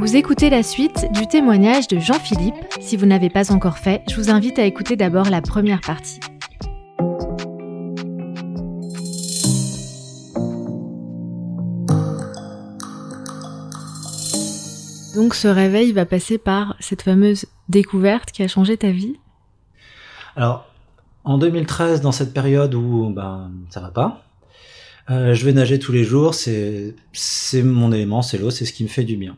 Vous écoutez la suite du témoignage de Jean-Philippe. Si vous n'avez pas encore fait, je vous invite à écouter d'abord la première partie. Donc ce réveil va passer par cette fameuse découverte qui a changé ta vie? Alors, en 2013, dans cette période où ben, ça va pas, euh, je vais nager tous les jours, c'est c'est mon élément, c'est l'eau, c'est ce qui me fait du bien.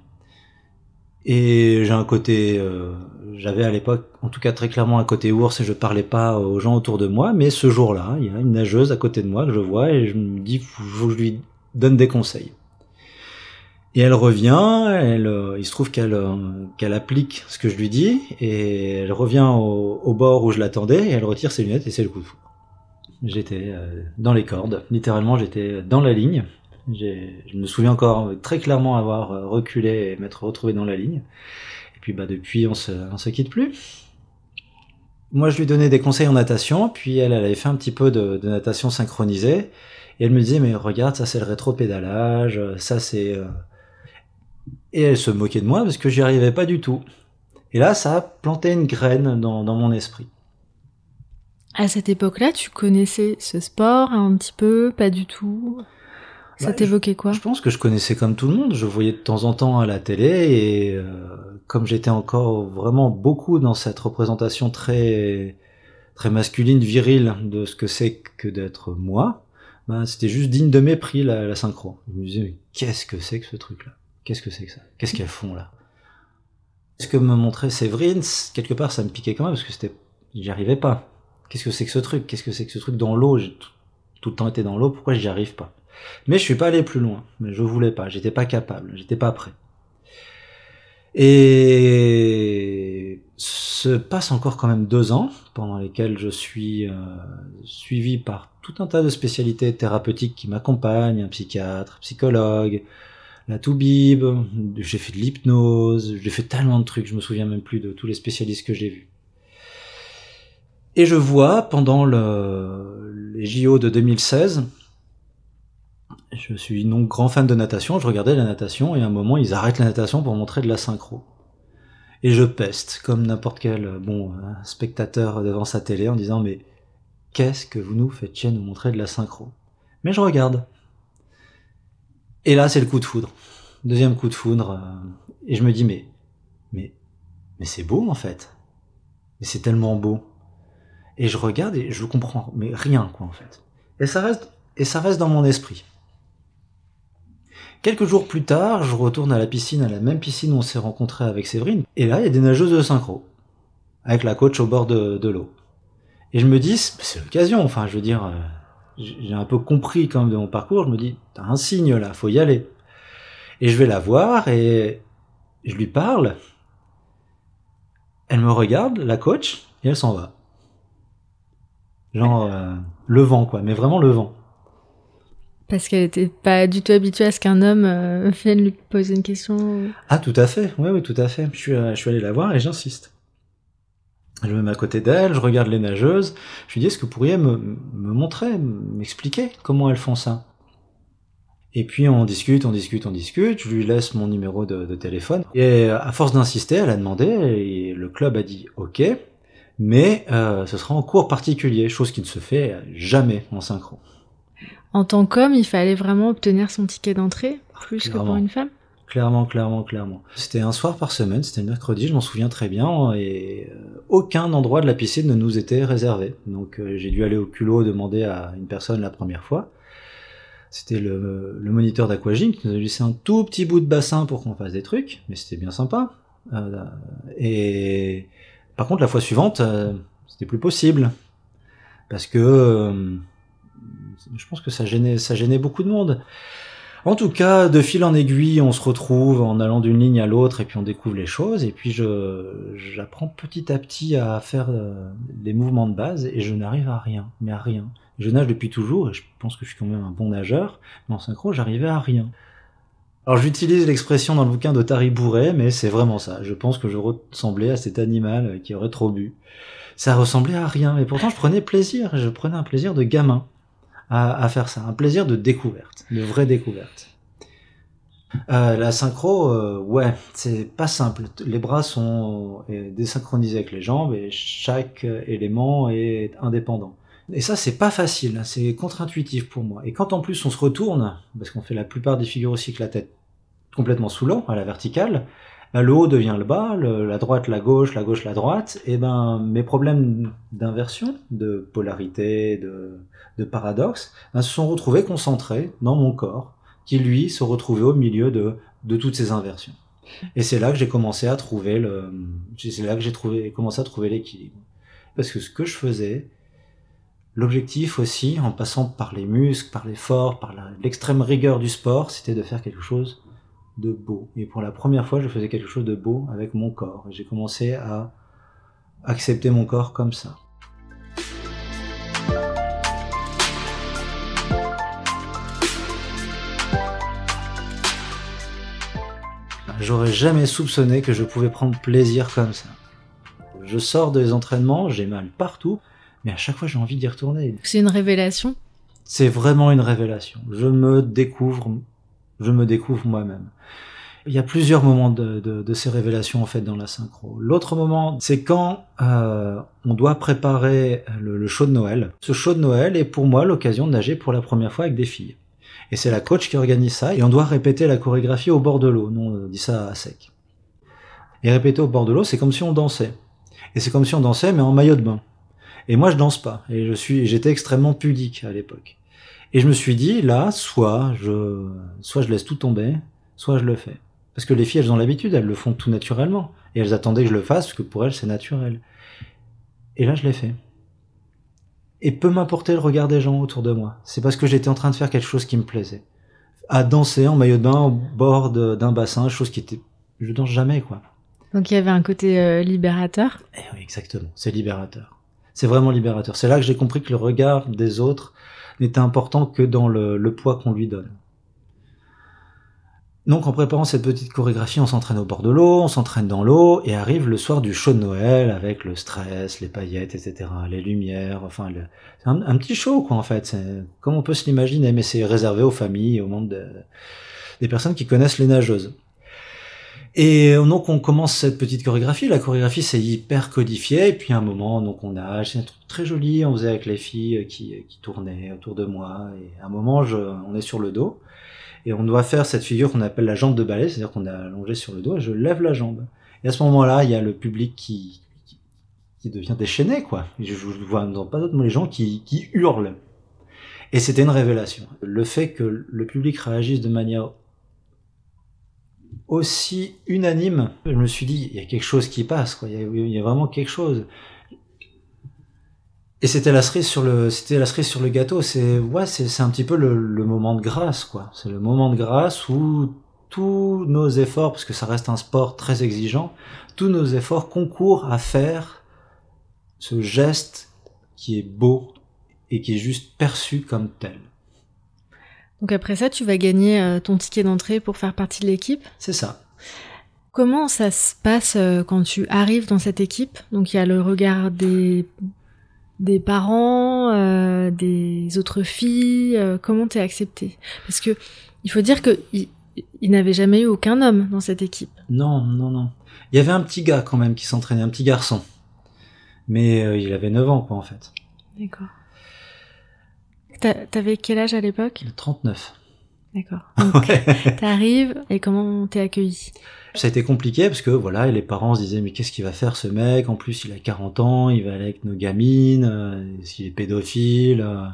Et j'ai un côté, euh, j'avais à l'époque, en tout cas très clairement un côté ours et je parlais pas aux gens autour de moi, mais ce jour-là, il y a une nageuse à côté de moi que je vois et je me dis, faut, que je lui donne des conseils. Et elle revient, elle, euh, il se trouve qu'elle euh, qu'elle applique ce que je lui dis, et elle revient au, au bord où je l'attendais, et elle retire ses lunettes, et c'est le coup de foudre. J'étais euh, dans les cordes, littéralement j'étais dans la ligne. Je me souviens encore très clairement avoir euh, reculé et m'être retrouvé dans la ligne. Et puis bah depuis on se, on se quitte plus. Moi je lui donnais des conseils en natation, puis elle, elle avait fait un petit peu de, de natation synchronisée, et elle me disait mais regarde ça c'est le rétro-pédalage, ça c'est... euh, et elle se moquait de moi parce que j'y arrivais pas du tout. Et là, ça a planté une graine dans, dans mon esprit. À cette époque-là, tu connaissais ce sport un petit peu, pas du tout? Ça Bah, t'évoquait quoi? Je pense que je connaissais comme tout le monde. Je voyais de temps en temps à la télé et euh, comme j'étais encore vraiment beaucoup dans cette représentation très très masculine, virile de ce que c'est que d'être moi, ben, c'était juste digne de mépris la, la synchro. Je me disais mais qu'est-ce que c'est que ce truc-là? Qu'est-ce que c'est que ça? Qu'est-ce qu'elles font là? Ce que me montrait Séverine, quelque part, ça me piquait quand même parce que c'était, j'y arrivais pas. Qu'est-ce que c'est que ce truc? Qu'est-ce que c'est que ce truc dans l'eau? J'ai tout, tout le temps été dans l'eau. Pourquoi j'y arrive pas? Mais je suis pas allé plus loin. Mais je voulais pas. J'étais pas capable. J'étais pas prêt. Et se passe encore quand même deux ans pendant lesquels je suis euh, suivi par tout un tas de spécialités thérapeutiques qui m'accompagnent, un psychiatre, psychologue, la toubib, j'ai fait de l'hypnose, j'ai fait tellement de trucs, je me souviens même plus de tous les spécialistes que j'ai vus. Et je vois pendant le, les JO de 2016, je suis donc grand fan de natation, je regardais la natation et à un moment ils arrêtent la natation pour montrer de la synchro. Et je peste comme n'importe quel euh, bon euh, spectateur devant sa télé en disant mais qu'est-ce que vous nous faites chier nous montrer de la synchro? Mais je regarde. Et là c'est le coup de foudre. Deuxième coup de foudre euh, et je me dis mais mais mais c'est beau en fait. Mais c'est tellement beau. Et je regarde et je comprends mais rien quoi en fait. Et ça reste et ça reste dans mon esprit. Quelques jours plus tard, je retourne à la piscine, à la même piscine où on s'est rencontré avec Séverine, et là, il y a des nageuses de synchro, avec la coach au bord de, l'eau. Et je me dis, c'est c'est l'occasion, enfin, je veux dire, euh, j'ai un peu compris quand même de mon parcours, je me dis, t'as un signe là, faut y aller. Et je vais la voir, et je lui parle, elle me regarde, la coach, et elle s'en va. Genre, euh, le vent, quoi, mais vraiment le vent. Parce qu'elle était pas du tout habituée à ce qu'un homme euh, vienne lui poser une question. Ah, tout à fait. Oui, oui, tout à fait. Je suis, euh, je allé la voir et j'insiste. Je me mets à côté d'elle, je regarde les nageuses. Je lui dis, est-ce que vous pourriez me, montrer, m'expliquer comment elles font ça? Et puis on discute, on discute, on discute. Je lui laisse mon numéro de, téléphone. Et euh, à force d'insister, elle a demandé et le club a dit OK, mais ce sera en cours particulier, chose qui ne se fait jamais en synchro. En tant qu'homme, il fallait vraiment obtenir son ticket d'entrée, plus que pour une femme. Clairement, clairement, clairement. C'était un soir par semaine, c'était le mercredi, je m'en souviens très bien, et euh, aucun endroit de la piscine ne nous était réservé. Donc euh, j'ai dû aller au culot demander à une personne la première fois. C'était le, le moniteur d'aquagym qui nous a laissé un tout petit bout de bassin pour qu'on fasse des trucs, mais c'était bien sympa. Euh, et par contre, la fois suivante, euh, c'était plus possible. parce que je pense que ça gênait, ça gênait beaucoup de monde. En tout cas, de fil en aiguille, on se retrouve en allant d'une ligne à l'autre et puis on découvre les choses. Et puis je, j'apprends petit à petit à faire euh, des mouvements de base et je n'arrive à rien, mais à rien. Je nage depuis toujours et je pense que je suis quand même un bon nageur, mais en synchro, j'arrivais à rien. Alors j'utilise l'expression dans le bouquin de Tari Bourret, mais c'est vraiment ça. Je pense que je ressemblais à cet animal qui aurait trop bu. Ça ressemblait à rien, mais pourtant je prenais plaisir. Je prenais un plaisir de gamin à, faire ça, un plaisir de découverte, de vraie découverte. Euh, la synchro, euh, ouais, c'est pas simple. Les bras sont euh, désynchronisés avec les jambes et chaque élément est indépendant. Et ça, c'est pas facile, hein, c'est contre-intuitif pour moi. Et quand en plus on se retourne, parce qu'on fait la plupart des figures aussi que la tête complètement sous l'eau, à la verticale, bah, le haut devient le bas, la droite la gauche, la gauche la droite, et ben mes problèmes d'inversion, de polarité, de, de paradoxe, ben, se sont retrouvés concentrés dans mon corps, qui lui se retrouvait au milieu de, toutes ces inversions. Et c'est là que j'ai commencé à trouver c'est là que j'ai commencé à trouver l'équilibre. Parce que ce que je faisais, L'objectif aussi, en passant par les muscles, par l'effort, par l'extrême rigueur du sport, c'était de faire quelque chose de beau. Et pour la première fois, je faisais quelque chose de beau avec mon corps. J'ai commencé à accepter mon corps comme ça. J'aurais jamais soupçonné que je pouvais prendre plaisir comme ça. Je sors des entraînements, j'ai mal partout, mais à chaque fois j'ai envie d'y retourner. C'est une révélation? C'est vraiment une révélation. Je me découvre, je me découvre moi-même. Il y a plusieurs moments de, ces révélations en fait dans la synchro. L'autre moment, c'est quand euh, on doit préparer le, le, show de Noël. Ce show de Noël est pour moi l'occasion de nager pour la première fois avec des filles. Et c'est la coach qui organise ça, et on doit répéter la chorégraphie au bord de l'eau. Nous, on dit ça à sec. Et répéter au bord de l'eau, c'est comme si on dansait. Et c'est comme si on dansait, mais en maillot de bain. Et moi, je danse pas. Et je suis, j'étais extrêmement pudique à l'époque. Et je me suis dit, là, soit je, soit je laisse tout tomber, soit je le fais. Parce que les filles, elles ont l'habitude, elles le font tout naturellement. Et elles attendaient que je le fasse, parce que pour elles, c'est naturel. Et là, je l'ai fait. Et peu m'importer le regard des gens autour de moi. C'est parce que j'étais en train de faire quelque chose qui me plaisait. À danser en maillot de bain au bord d'un bassin, chose qui était, je danse jamais, quoi. Donc il y avait un côté euh, libérateur. Eh oui, exactement. C'est libérateur. C'est vraiment libérateur. C'est là que j'ai compris que le regard des autres n'était important que dans le, poids qu'on lui donne. Donc en préparant cette petite chorégraphie, on s'entraîne au bord de l'eau, on s'entraîne dans l'eau, et arrive le soir du show de Noël avec le stress, les paillettes, etc., les lumières, enfin, c'est un, petit show quoi en fait. Comme on peut se l'imaginer, mais c'est réservé aux familles, au monde des personnes qui connaissent les nageuses. Et euh, donc on commence cette petite chorégraphie. La chorégraphie c'est hyper codifié. Et puis à un moment, donc on a, c'est un truc très joli. On faisait avec les filles qui, qui tournaient autour de moi. Et à un moment, je, on est sur le dos et on doit faire cette figure qu'on appelle la jambe de ballet, c'est-à-dire qu'on est allongé sur le dos et je lève la jambe. Et à ce moment-là, il y a le public qui, qui, devient déchaîné, quoi. Je, je vois pas d'autres mots, les gens qui, qui hurlent. Et c'était une révélation. Le fait que le public réagisse de manière aussi unanime, je me suis dit, il y a quelque chose qui passe, quoi. Il, y a, vraiment quelque chose. Et c'était la cerise sur le, c'était la cerise sur le gâteau. C'est, ouais, c'est, un petit peu le, moment de grâce, quoi. C'est le moment de grâce où tous nos efforts, parce que ça reste un sport très exigeant, tous nos efforts concourent à faire ce geste qui est beau et qui est juste perçu comme tel. Donc après ça, tu vas gagner euh, ton ticket d'entrée pour faire partie de l'équipe C'est ça. Comment ça se passe euh, quand tu arrives dans cette équipe? Donc il y a le regard des, des parents, euh, des autres filles. comment t'es accepté? Parce que il faut dire que il, n'avait jamais eu aucun homme dans cette équipe. Non, non, non. Il y avait un petit gars quand même qui s'entraînait, un petit garçon. Mais il avait 9 ans quoi en fait. D'accord. T'avais quel âge à l'époque? 39. D'accord. Donc, t'arrives et comment t'es accueilli? Ça a été compliqué parce que voilà, les parents se disaient mais qu'est-ce qu'il va faire ce mec? En plus, il a 40 ans, il va aller avec nos gamines, euh, est est pédophile euh,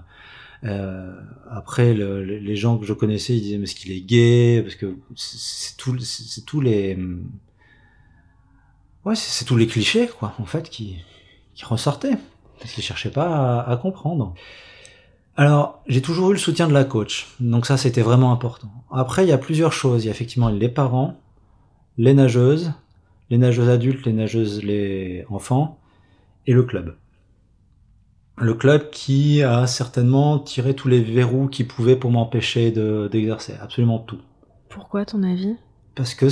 euh, Après, les gens que je connaissais, ils disaient mais est-ce qu'il est gay? Parce que c'est tous les, ouais, c'est tous les clichés quoi, en fait, qui qui ressortaient. parce qu'il cherchait pas à, comprendre. Alors, j'ai toujours eu le soutien de la coach, donc ça c'était vraiment important. Après, il y a plusieurs choses. Il y a effectivement les parents, les nageuses, les nageuses adultes, les nageuses, les enfants, et le club. Le club qui a certainement tiré tous les verrous qui pouvaient pour m'empêcher d'exercer, absolument tout. Pourquoi, ton avis? Parce que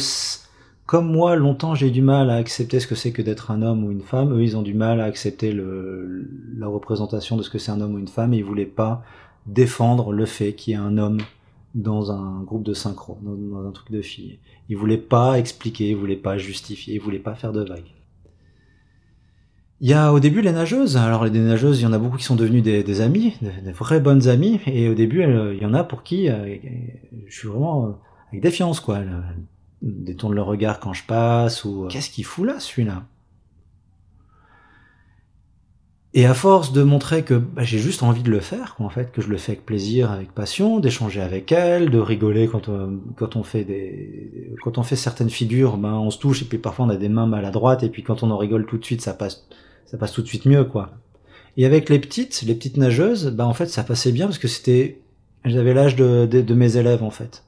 comme moi, longtemps, j'ai du mal à accepter ce que c'est que d'être un homme ou une femme. Eux, ils ont du mal à accepter le, la représentation de ce que c'est un homme ou une femme. Et ils voulaient pas défendre le fait qu'il y ait un homme dans un groupe de synchro, dans, un truc de filles. Ils voulaient pas expliquer, ils voulaient pas justifier, ils voulaient pas faire de vagues. Il y a au début les nageuses. Alors les nageuses, il y en a beaucoup qui sont devenues des, des amies, des, vraies bonnes amies. Et au début, il y en a pour qui euh, je suis vraiment euh, avec défiance, quoi détourne le regard quand je passe ou euh, qu'est-ce qu'il fout là celui-là? Et à force de montrer que bah, j'ai juste envie de le faire, en fait, que je le fais avec plaisir, avec passion, d'échanger avec elle, de rigoler quand on, euh, quand on fait des, quand on fait certaines figures, ben on se touche et puis parfois on a des mains maladroites et puis quand on en rigole tout de suite, ça passe, ça passe tout de suite mieux, quoi. Et avec les petites, les petites nageuses, ben en fait ça passait bien parce que c'était, j'avais l'âge de, de mes élèves en fait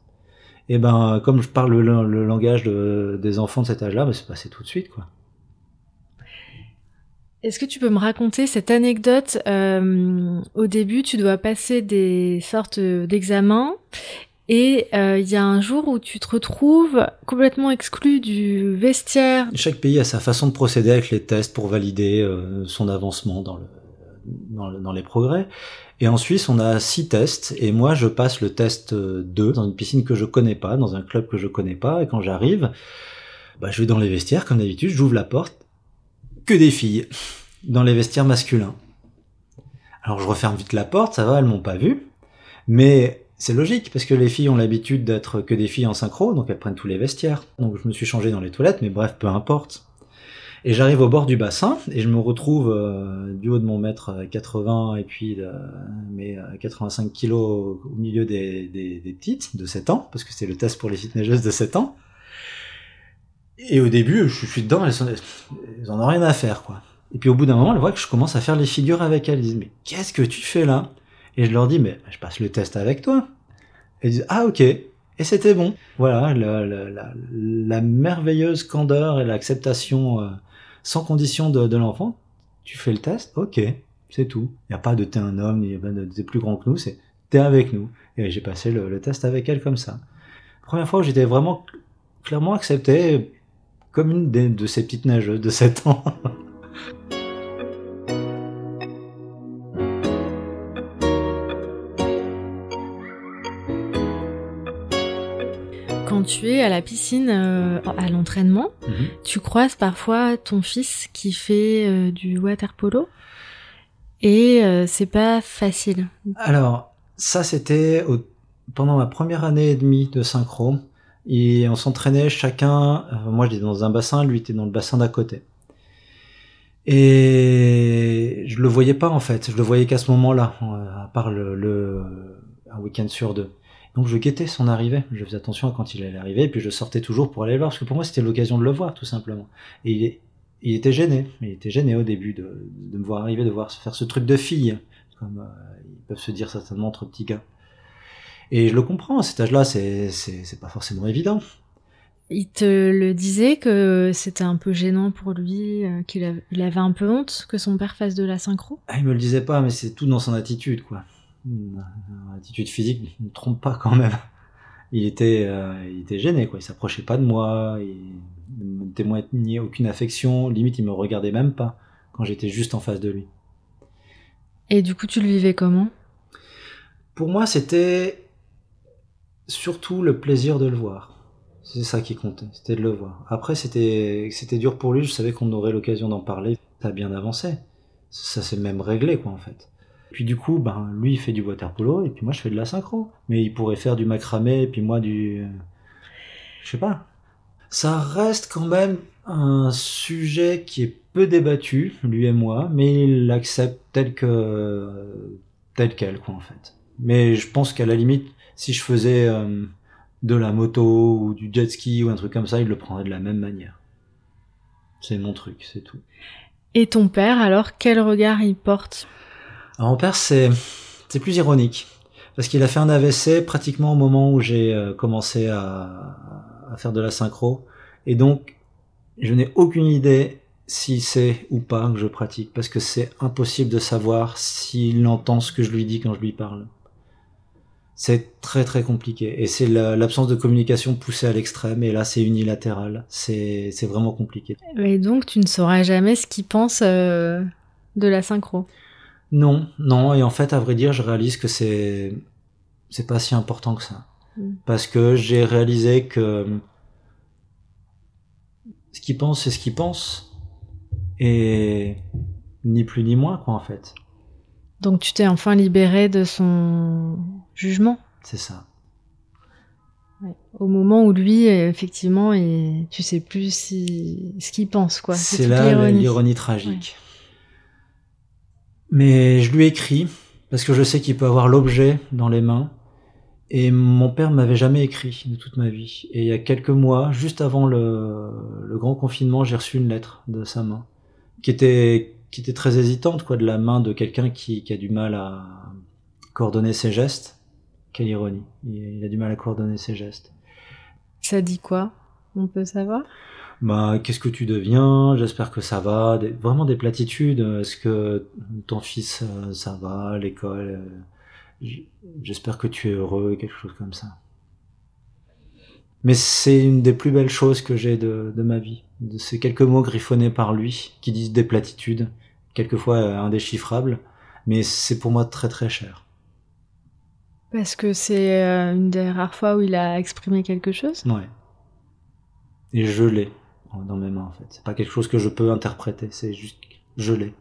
et eh ben comme je parle le, langage des enfants de cet âge-là, ben, c'est passé tout de suite quoi. Est-ce que tu peux me raconter cette anecdote euh, Au début, tu dois passer des sortes d'examens et euh, il y a un jour où tu te retrouves complètement exclu du vestiaire. Chaque pays a sa façon de procéder avec les tests pour valider euh, son avancement dans, le, dans, dans les progrès. Et en Suisse, on a six tests, et moi, je passe le test 2 dans une piscine que je connais pas, dans un club que je connais pas, et quand j'arrive, bah, je vais dans les vestiaires, comme d'habitude, j'ouvre la porte, que des filles, dans les vestiaires masculins. Alors je referme vite la porte, ça va, elles m'ont pas vu, mais c'est logique, parce que les filles ont l'habitude d'être que des filles en synchro, donc elles prennent tous les vestiaires. Donc je me suis changé dans les toilettes, mais bref, peu importe. Et j'arrive au bord du bassin et je me retrouve euh, du haut de mon mètre 80 et puis de, mes 85 kilos au milieu des, des, des, petites de 7 ans, parce que c'est le test pour les petites nageuses de 7 ans. Et au début, je suis dedans, elles, sont, elles en ont rien à faire, quoi. Et puis au bout d'un moment, elles voient que je commence à faire les figures avec elles. Elles disent, mais qu'est-ce que tu fais là? Et je leur dis, mais je passe le test avec toi. Elles disent, ah ok. Et c'était bon. Voilà, la, la, merveilleuse candeur et l'acceptation euh, sans condition de, l'enfant, tu fais le test, ok, c'est tout. Il n'y a pas de t'es un homme, t'es plus grand que nous, c'est t'es avec nous. Et j'ai passé le, test avec elle comme ça. Première fois j'étais vraiment clairement accepté comme une de ces petites nageuses de 7 ans. tu es à la piscine euh, à l'entraînement, mhm. tu croises parfois ton fils qui fait euh, du water polo et euh, c'est pas facile. Alors, ça c'était pendant ma première année et demie de synchro et on s'entraînait chacun, moi j'étais dans un bassin, lui était dans le bassin d'à côté. Et je le voyais pas en fait, je le voyais qu'à ce moment-là, à part le un week-end sur deux. Donc je guettais son arrivée, je faisais attention à quand il allait arriver, et puis je sortais toujours pour aller le voir, parce que pour moi c'était l'occasion de le voir, tout simplement. Et il, est, il était gêné, il était gêné au début de, de, me voir arriver, de voir faire ce truc de fille, comme euh, ils peuvent se dire certainement entre petits gars. Et je le comprends, à cet âge-là, c'est, pas forcément évident. Il te le disait que c'était un peu gênant pour lui, euh, qu'il avait, il avait un peu honte que son père fasse de la synchro? Ah, il me le disait pas, mais c'est tout dans son attitude, quoi. Attitude physique ne trompe pas quand même. Il était, euh, il était gêné, quoi. Il s'approchait pas de moi, il ne me témoignait aucune affection, limite il me regardait même pas quand j'étais juste en face de lui. Et du coup, tu le vivais comment? Pour moi, c'était surtout le plaisir de le voir. C'est ça qui comptait, c'était de le voir. Après, c'était, c'était dur pour lui, je savais qu'on aurait l'occasion d'en parler. Ça a bien avancé. Ça s'est même réglé, quoi, en fait. Puis du coup, ben, lui, il fait du water polo, et puis moi, je fais de la synchro. Mais il pourrait faire du macramé, et puis moi, du... Je sais pas. Ça reste quand même un sujet qui est peu débattu, lui et moi, mais il l'accepte tel que... tel quel, quoi, en fait. Mais je pense qu'à la limite, si je faisais euh, de la moto, ou du jet ski, ou un truc comme ça, il le prendrait de la même manière. C'est mon truc, c'est tout. Et ton père, alors, quel regard il porte? Alors, mon père, c'est, plus ironique. Parce qu'il a fait un AVC pratiquement au moment où j'ai euh, commencé à, à faire de la synchro. Et donc, je n'ai aucune idée si c'est ou pas que je pratique, parce que c'est impossible de savoir s'il entend ce que je lui dis quand je lui parle. C'est très très compliqué, et c'est l'absence de communication poussée à l'extrême, et là c'est unilatéral, c'est vraiment compliqué. Et donc tu ne sauras jamais ce qu'il pense euh, de la synchro Non, non, et en fait à vrai dire je réalise que c'est c'est pas si important que ça. Mm. Parce que j'ai réalisé que ce qu'il pense, c'est ce qu'il pense et ni plus ni moins, quoi, en fait. Donc tu t'es enfin libéré de son jugement C'est ça. Au moment où lui, effectivement, et tu sais plus si... ce qu'il pense, quoi. C'est là l'ironie tragique. Mais je lui écris, parce que je sais qu'il peut avoir l'objet dans les mains, et mon père m'avait jamais écrit de toute ma vie. Et il y a quelques mois, juste avant le, le grand confinement, j'ai reçu une lettre de sa main qui était qui était très hésitante quoi de la main de quelqu'un qui, qui a du mal à coordonner ses gestes. Quelle ironie. Il, a du mal à coordonner ses gestes. Ça dit quoi? On peut savoir? Bah, qu'est-ce que tu deviens? J'espère que ça va. vraiment des platitudes. Est-ce que ton fils, euh, ça va? L'école euh, J'espère que tu es heureux, quelque chose comme ça. Mais c'est une des plus belles choses que j'ai de, de ma vie ces quelques mots griffonnés par lui, qui disent des platitudes, quelquefois euh, indéchiffrables, mais c'est pour moi très très cher. Parce que c'est euh, une des rares fois où il a exprimé quelque chose? Ouais. Et je l'ai dans mes mains en fait. C'est pas quelque chose que je peux interpréter, c'est juste je l'ai.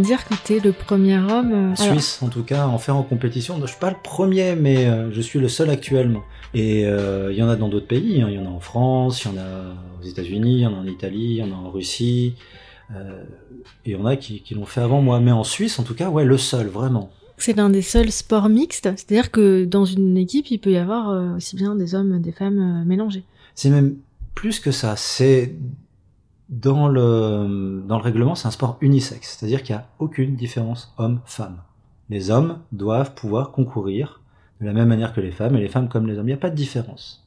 Dire que tu es le premier homme. Euh, Suisse, en tout cas, en faire en compétition. Je suis pas le premier, mais euh, je suis le seul actuellement. Et euh, il y en a dans d'autres pays. Hein. Il y en a en France, il y en a aux États-Unis, il y en a en Italie, il y en a en Russie. et il y en a qui, qui l'ont fait avant moi. Mais en Suisse, en tout cas, ouais, le seul, vraiment. C'est l'un des seuls sports mixtes. C'est-à-dire que dans une équipe, il peut y avoir aussi bien des hommes, des femmes mélangés. C'est même plus que ça. C'est dans le, dans le règlement, c'est un sport unisexe, c'est-à-dire qu'il n'y a aucune différence homme-femme. Les hommes doivent pouvoir concourir de la même manière que les femmes, et les femmes comme les hommes. Il n'y a pas de différence.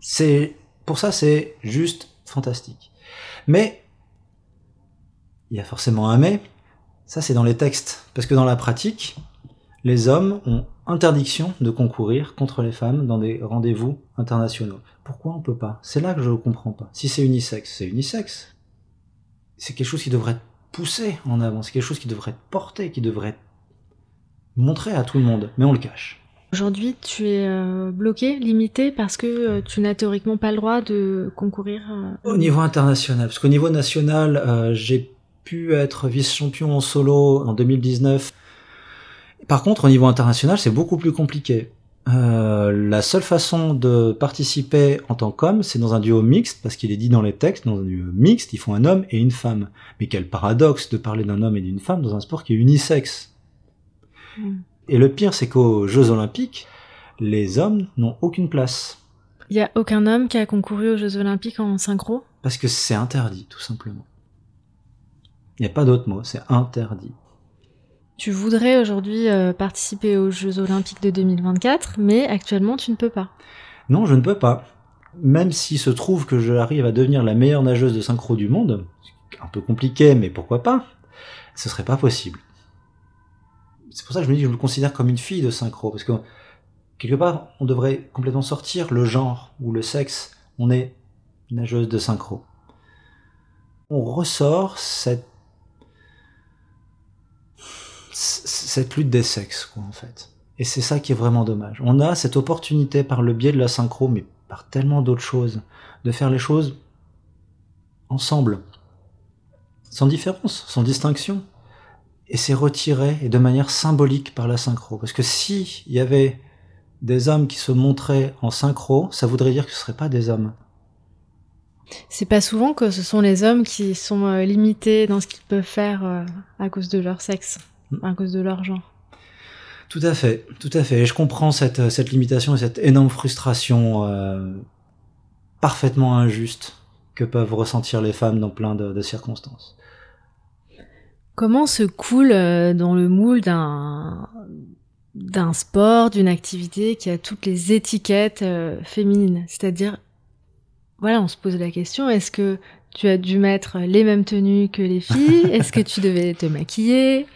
C'est, pour ça, c'est juste fantastique. Mais, il y a forcément un mais, ça c'est dans les textes, parce que dans la pratique, les hommes ont interdiction de concourir contre les femmes dans des rendez-vous internationaux. Pourquoi on peut pas? C'est là que je ne comprends pas. Si c'est unisexe, c'est unisexe. C'est quelque chose qui devrait être poussé en avant, c'est quelque chose qui devrait être porté, qui devrait être montré à tout le monde, mais on le cache. Aujourd'hui, tu es euh, bloqué, limité, parce que euh, tu n'as théoriquement pas le droit de concourir. Euh, Au niveau international, parce qu'au niveau national, j'ai pu être vice-champion en solo en 2019 par contre, au niveau international, c'est beaucoup plus compliqué. Euh, la seule façon de participer en tant qu'homme, c'est dans un duo mixte, parce qu'il est dit dans les textes, dans un duo mixte, il faut un homme et une femme. Mais quel paradoxe de parler d'un homme et d'une femme dans un sport qui est unisexe. Mm. Et le pire, c'est qu'aux Jeux Olympiques, les hommes n'ont aucune place. Il n'y a aucun homme qui a concouru aux Jeux Olympiques en synchro? Parce que c'est interdit, tout simplement. Il n'y a pas d'autre mot, c'est interdit. Tu voudrais aujourd'hui euh, participer aux Jeux Olympiques de 2024, mais actuellement tu ne peux pas. Non, je ne peux pas. Même s'il se trouve que j'arrive à devenir la meilleure nageuse de synchro du monde, un peu compliqué, mais pourquoi pas, ce serait pas possible. C'est pour ça que je me dis que je me considère comme une fille de synchro, parce que quelque part, on devrait complètement sortir le genre ou le sexe. On est nageuse de synchro. On ressort cette cette lutte des sexes, quoi, en fait. Et c'est ça qui est vraiment dommage. On a cette opportunité par le biais de la synchro, mais par tellement d'autres choses, de faire les choses ensemble, sans différence, sans distinction. Et c'est retiré, et de manière symbolique par la synchro. Parce que si y avait des hommes qui se montraient en synchro, ça voudrait dire que ce ne seraient pas des hommes. C'est pas souvent que ce sont les hommes qui sont euh, limités dans ce qu'ils peuvent faire euh, à cause de leur sexe. À cause de leur genre. Tout à fait, tout à fait. Et je comprends cette, cette limitation et cette énorme frustration euh, parfaitement injuste que peuvent ressentir les femmes dans plein de, de circonstances. Comment se coule dans le moule d'un d'un sport, d'une activité qui a toutes les étiquettes féminines, c'est-à-dire voilà, on se pose la question, est-ce que tu as dû mettre les mêmes tenues que les filles? Est-ce que tu devais te maquiller?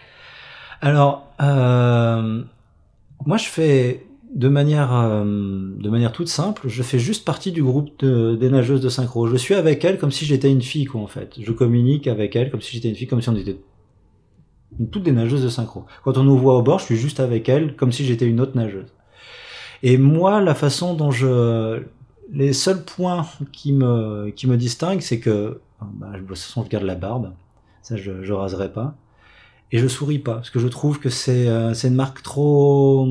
Alors, euh, moi je fais de manière, euh, de manière toute simple, je fais juste partie du groupe des nageuses de synchro. Je suis avec elles comme si j'étais une fille, quoi, en fait. Je communique avec elles comme si j'étais une fille, comme si on était toutes des nageuses de synchro. Quand on nous voit au bord, je suis juste avec elles comme si j'étais une autre nageuse. Et moi, la façon dont je, les seuls points qui me, qui me distinguent, c'est que, bah, de toute façon, je garde la barbe. Ça, je, je raserai pas. Et je souris pas, parce que je trouve que c'est, euh, c'est une marque trop,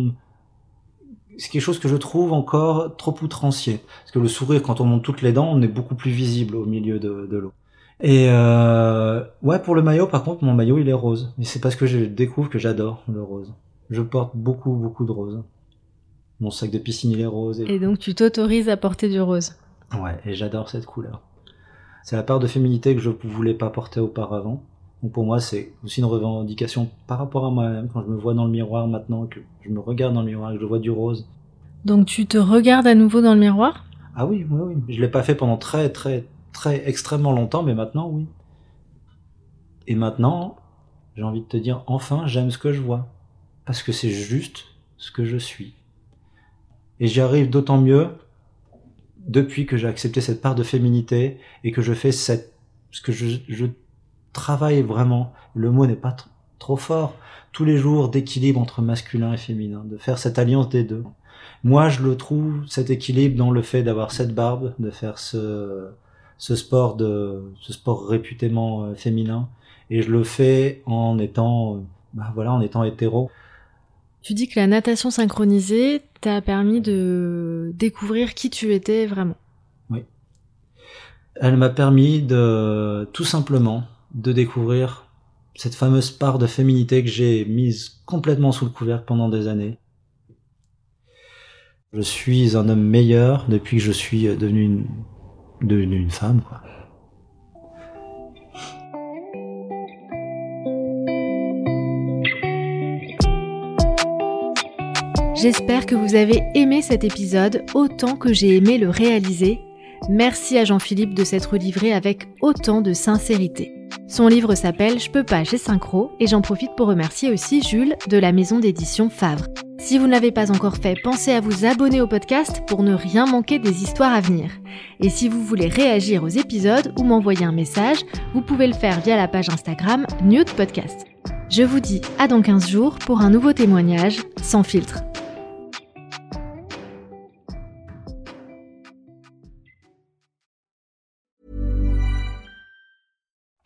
c'est quelque chose que je trouve encore trop outrancier. Parce que le sourire, quand on monte toutes les dents, on est beaucoup plus visible au milieu de, de l'eau. Et euh, ouais, pour le maillot, par contre, mon maillot, il est rose. Et c'est parce que je découvre que j'adore le rose. Je porte beaucoup, beaucoup de rose. Mon sac de piscine, il est rose. Et, donc, tu t'autorises à porter du rose. Ouais, et j'adore cette couleur. C'est la part de féminité que je ne voulais pas porter auparavant. Donc pour moi, c'est aussi une revendication par rapport à moi-même, quand je me vois dans le miroir maintenant, que je me regarde dans le miroir que je vois du rose. Donc tu te regardes à nouveau dans le miroir? Ah oui, oui, oui. Je l'ai pas fait pendant très, très, très extrêmement longtemps, mais maintenant, oui. Et maintenant, j'ai envie de te dire, enfin, j'aime ce que je vois. Parce que c'est juste ce que je suis. Et j'y arrive d'autant mieux depuis que j'ai accepté cette part de féminité et que je fais cette, ce que je, je travaille vraiment. Le mot n'est pas trop fort. Tous les jours d'équilibre entre masculin et féminin, de faire cette alliance des deux. Moi, je le trouve, cet équilibre dans le fait d'avoir cette barbe, de faire ce, ce sport de, ce sport réputément euh, féminin. Et je le fais en étant, bah voilà, en étant hétéro. Tu dis que la natation synchronisée t'a permis de découvrir qui tu étais vraiment. Oui. Elle m'a permis de tout simplement de découvrir cette fameuse part de féminité que j'ai mise complètement sous le couvercle pendant des années. Je suis un homme meilleur depuis que je suis devenu une, femme. J'espère que vous avez aimé cet épisode autant que j'ai aimé le réaliser. Merci à Jean-Philippe de s'être livré avec autant de sincérité. Son livre s'appelle Je peux pas, j'ai synchro et j'en profite pour remercier aussi Jules de la maison d'édition Favre. Si vous n'avez pas encore fait, pensez à vous abonner au podcast pour ne rien manquer des histoires à venir. Et si vous voulez réagir aux épisodes ou m'envoyer un message, vous pouvez le faire via la page Instagram Nude Podcast. Je vous dis à dans 15 jours pour un nouveau témoignage sans filtre.